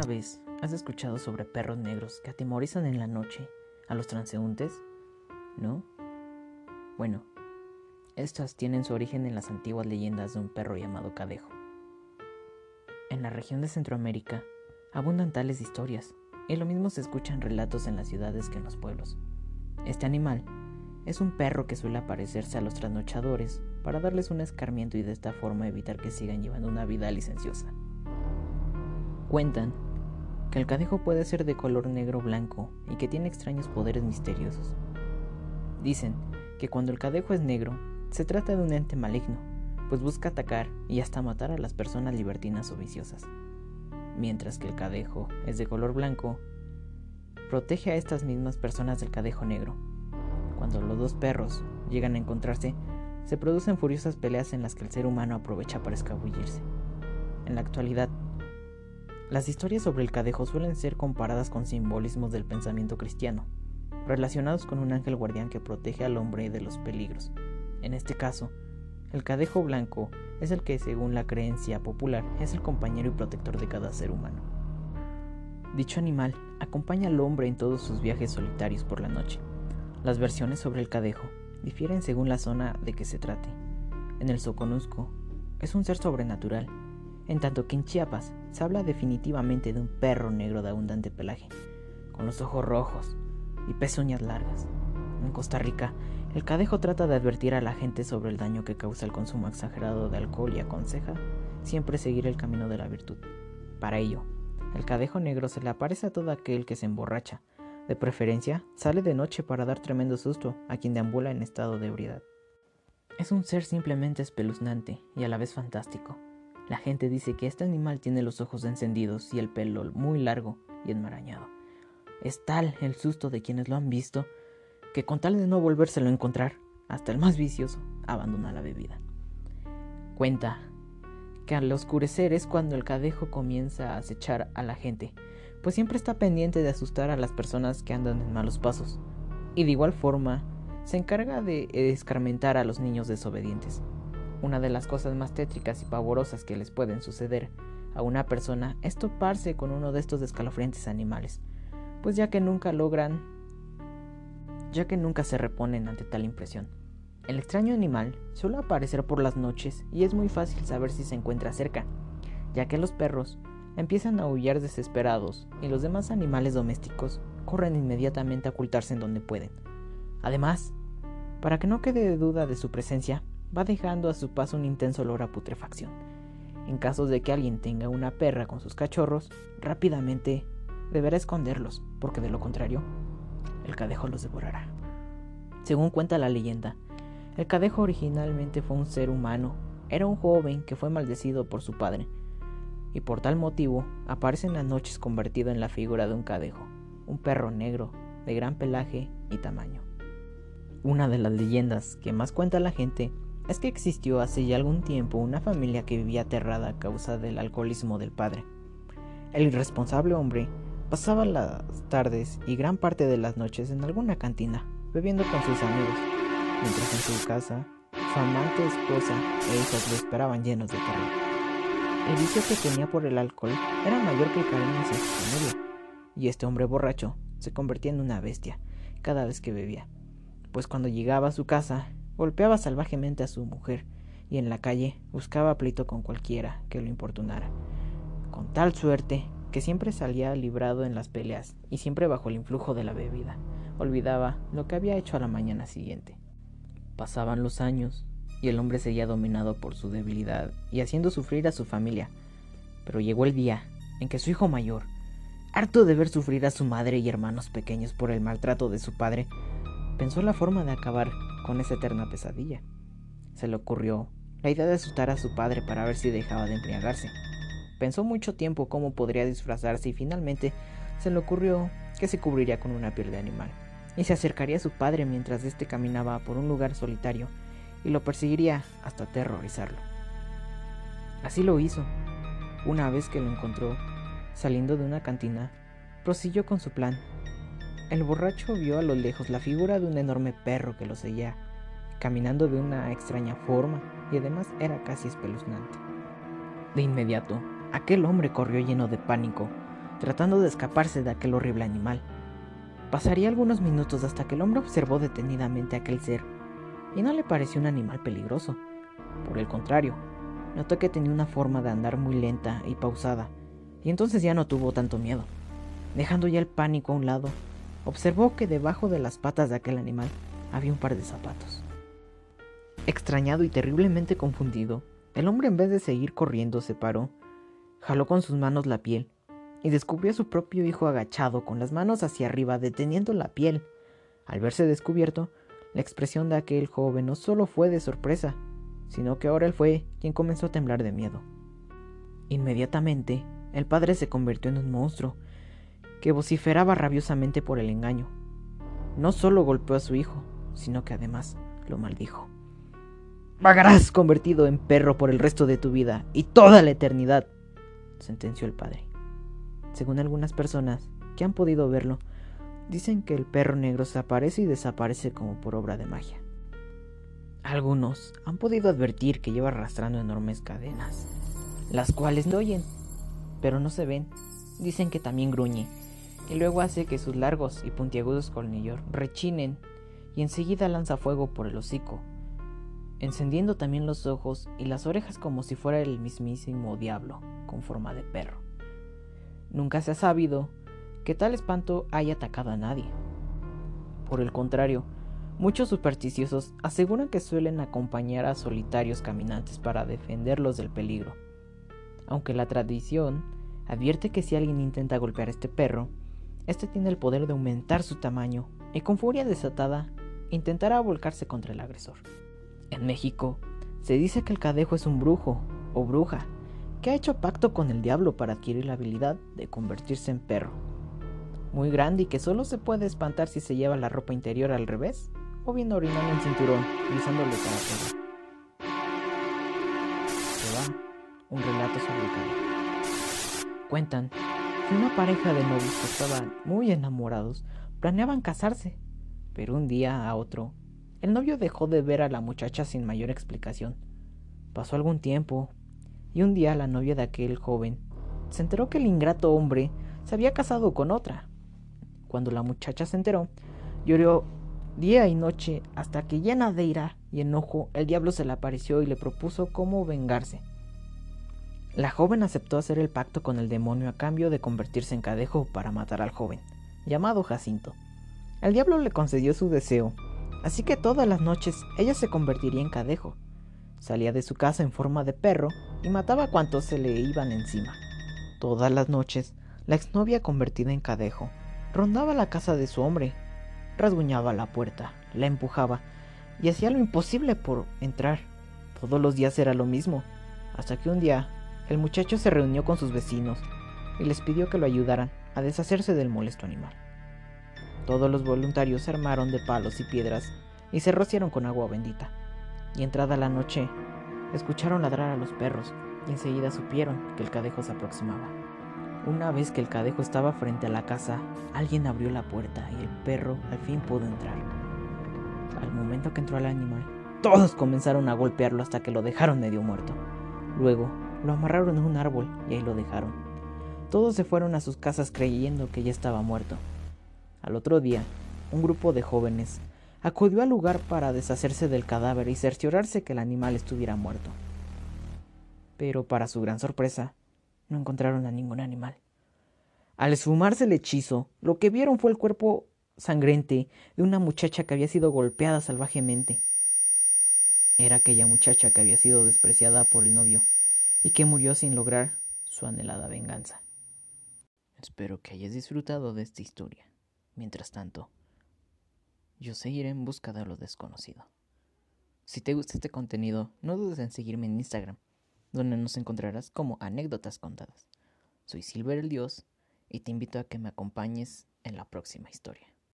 ¿Alguna vez has escuchado sobre perros negros que atemorizan en la noche a los transeúntes? ¿No? Bueno, estas tienen su origen en las antiguas leyendas de un perro llamado Cadejo. En la región de Centroamérica abundan tales historias, y lo mismo se escuchan relatos en las ciudades que en los pueblos. Este animal es un perro que suele aparecerse a los trasnochadores para darles un escarmiento y de esta forma evitar que sigan llevando una vida licenciosa. Cuentan que el cadejo puede ser de color negro blanco y que tiene extraños poderes misteriosos. Dicen que cuando el cadejo es negro, se trata de un ente maligno, pues busca atacar y hasta matar a las personas libertinas o viciosas. Mientras que el cadejo es de color blanco, protege a estas mismas personas del cadejo negro. Cuando los dos perros llegan a encontrarse, se producen furiosas peleas en las que el ser humano aprovecha para escabullirse. En la actualidad, las historias sobre el cadejo suelen ser comparadas con simbolismos del pensamiento cristiano, relacionados con un ángel guardián que protege al hombre de los peligros. En este caso, el cadejo blanco es el que, según la creencia popular, es el compañero y protector de cada ser humano. Dicho animal acompaña al hombre en todos sus viajes solitarios por la noche. Las versiones sobre el cadejo difieren según la zona de que se trate. En el Soconusco es un ser sobrenatural en tanto que en Chiapas se habla definitivamente de un perro negro de abundante pelaje, con los ojos rojos y pezuñas largas. En Costa Rica, el cadejo trata de advertir a la gente sobre el daño que causa el consumo exagerado de alcohol y aconseja siempre seguir el camino de la virtud. Para ello, el cadejo negro se le aparece a todo aquel que se emborracha. De preferencia, sale de noche para dar tremendo susto a quien deambula en estado de ebriedad. Es un ser simplemente espeluznante y a la vez fantástico. La gente dice que este animal tiene los ojos encendidos y el pelo muy largo y enmarañado. Es tal el susto de quienes lo han visto que con tal de no volvérselo a encontrar, hasta el más vicioso abandona la bebida. Cuenta que al oscurecer es cuando el cadejo comienza a acechar a la gente, pues siempre está pendiente de asustar a las personas que andan en malos pasos, y de igual forma se encarga de escarmentar a los niños desobedientes. Una de las cosas más tétricas y pavorosas que les pueden suceder a una persona es toparse con uno de estos escalofriantes animales, pues ya que nunca logran, ya que nunca se reponen ante tal impresión. El extraño animal suele aparecer por las noches y es muy fácil saber si se encuentra cerca, ya que los perros empiezan a aullar desesperados y los demás animales domésticos corren inmediatamente a ocultarse en donde pueden. Además, para que no quede duda de su presencia, va dejando a su paso un intenso olor a putrefacción. En caso de que alguien tenga una perra con sus cachorros, rápidamente deberá esconderlos, porque de lo contrario, el cadejo los devorará. Según cuenta la leyenda, el cadejo originalmente fue un ser humano, era un joven que fue maldecido por su padre, y por tal motivo aparece en las noches convertido en la figura de un cadejo, un perro negro, de gran pelaje y tamaño. Una de las leyendas que más cuenta la gente es que existió hace ya algún tiempo una familia que vivía aterrada a causa del alcoholismo del padre. El irresponsable hombre pasaba las tardes y gran parte de las noches en alguna cantina, bebiendo con sus amigos, mientras en su casa su amante, esposa e hijos lo esperaban llenos de terror. El vicio que tenía por el alcohol era mayor que el cariño hacia su familia, y este hombre borracho se convertía en una bestia cada vez que bebía, pues cuando llegaba a su casa Golpeaba salvajemente a su mujer y en la calle buscaba pleito con cualquiera que lo importunara. Con tal suerte que siempre salía librado en las peleas y siempre bajo el influjo de la bebida. Olvidaba lo que había hecho a la mañana siguiente. Pasaban los años y el hombre seguía dominado por su debilidad y haciendo sufrir a su familia. Pero llegó el día en que su hijo mayor, harto de ver sufrir a su madre y hermanos pequeños por el maltrato de su padre, pensó la forma de acabar con esa eterna pesadilla. Se le ocurrió la idea de asustar a su padre para ver si dejaba de embriagarse. Pensó mucho tiempo cómo podría disfrazarse y finalmente se le ocurrió que se cubriría con una piel de animal y se acercaría a su padre mientras éste caminaba por un lugar solitario y lo perseguiría hasta aterrorizarlo. Así lo hizo. Una vez que lo encontró, saliendo de una cantina, prosiguió con su plan el borracho vio a lo lejos la figura de un enorme perro que lo seguía, caminando de una extraña forma y además era casi espeluznante. De inmediato, aquel hombre corrió lleno de pánico, tratando de escaparse de aquel horrible animal. Pasaría algunos minutos hasta que el hombre observó detenidamente a aquel ser y no le pareció un animal peligroso. Por el contrario, notó que tenía una forma de andar muy lenta y pausada, y entonces ya no tuvo tanto miedo. Dejando ya el pánico a un lado, observó que debajo de las patas de aquel animal había un par de zapatos. Extrañado y terriblemente confundido, el hombre en vez de seguir corriendo se paró, jaló con sus manos la piel y descubrió a su propio hijo agachado con las manos hacia arriba deteniendo la piel. Al verse descubierto, la expresión de aquel joven no solo fue de sorpresa, sino que ahora él fue quien comenzó a temblar de miedo. Inmediatamente, el padre se convirtió en un monstruo que vociferaba rabiosamente por el engaño. No solo golpeó a su hijo, sino que además lo maldijo. Vagarás convertido en perro por el resto de tu vida y toda la eternidad, sentenció el padre. Según algunas personas que han podido verlo, dicen que el perro negro se aparece y desaparece como por obra de magia. Algunos han podido advertir que lleva arrastrando enormes cadenas, las cuales no oyen, pero no se ven. Dicen que también gruñe, y luego hace que sus largos y puntiagudos colmillos rechinen y enseguida lanza fuego por el hocico, encendiendo también los ojos y las orejas como si fuera el mismísimo diablo, con forma de perro. Nunca se ha sabido que tal espanto haya atacado a nadie. Por el contrario, muchos supersticiosos aseguran que suelen acompañar a solitarios caminantes para defenderlos del peligro. Aunque la tradición advierte que si alguien intenta golpear a este perro, este tiene el poder de aumentar su tamaño y con furia desatada intentará volcarse contra el agresor. En México, se dice que el cadejo es un brujo o bruja que ha hecho pacto con el diablo para adquirir la habilidad de convertirse en perro. Muy grande y que solo se puede espantar si se lleva la ropa interior al revés o bien orinando el cinturón y usándole para todo. Se va un relato sobre el cadejo. Cuentan una pareja de novios que estaban muy enamorados planeaban casarse, pero un día a otro el novio dejó de ver a la muchacha sin mayor explicación. Pasó algún tiempo, y un día la novia de aquel joven se enteró que el ingrato hombre se había casado con otra. Cuando la muchacha se enteró, lloró día y noche hasta que llena de ira y enojo el diablo se le apareció y le propuso cómo vengarse. La joven aceptó hacer el pacto con el demonio a cambio de convertirse en cadejo para matar al joven, llamado Jacinto. El diablo le concedió su deseo, así que todas las noches ella se convertiría en cadejo. Salía de su casa en forma de perro y mataba a cuantos se le iban encima. Todas las noches, la exnovia convertida en cadejo rondaba la casa de su hombre, rasguñaba la puerta, la empujaba y hacía lo imposible por entrar. Todos los días era lo mismo, hasta que un día el muchacho se reunió con sus vecinos y les pidió que lo ayudaran a deshacerse del molesto animal. Todos los voluntarios se armaron de palos y piedras y se rociaron con agua bendita. Y entrada la noche, escucharon ladrar a los perros y enseguida supieron que el cadejo se aproximaba. Una vez que el cadejo estaba frente a la casa, alguien abrió la puerta y el perro al fin pudo entrar. Al momento que entró el animal, todos comenzaron a golpearlo hasta que lo dejaron medio muerto. Luego, lo amarraron en un árbol y ahí lo dejaron. Todos se fueron a sus casas creyendo que ya estaba muerto. Al otro día, un grupo de jóvenes acudió al lugar para deshacerse del cadáver y cerciorarse que el animal estuviera muerto. Pero para su gran sorpresa, no encontraron a ningún animal. Al esfumarse el hechizo, lo que vieron fue el cuerpo sangrente de una muchacha que había sido golpeada salvajemente. Era aquella muchacha que había sido despreciada por el novio y que murió sin lograr su anhelada venganza. Espero que hayas disfrutado de esta historia. Mientras tanto, yo seguiré en busca de lo desconocido. Si te gusta este contenido, no dudes en seguirme en Instagram, donde nos encontrarás como anécdotas contadas. Soy Silver el Dios y te invito a que me acompañes en la próxima historia.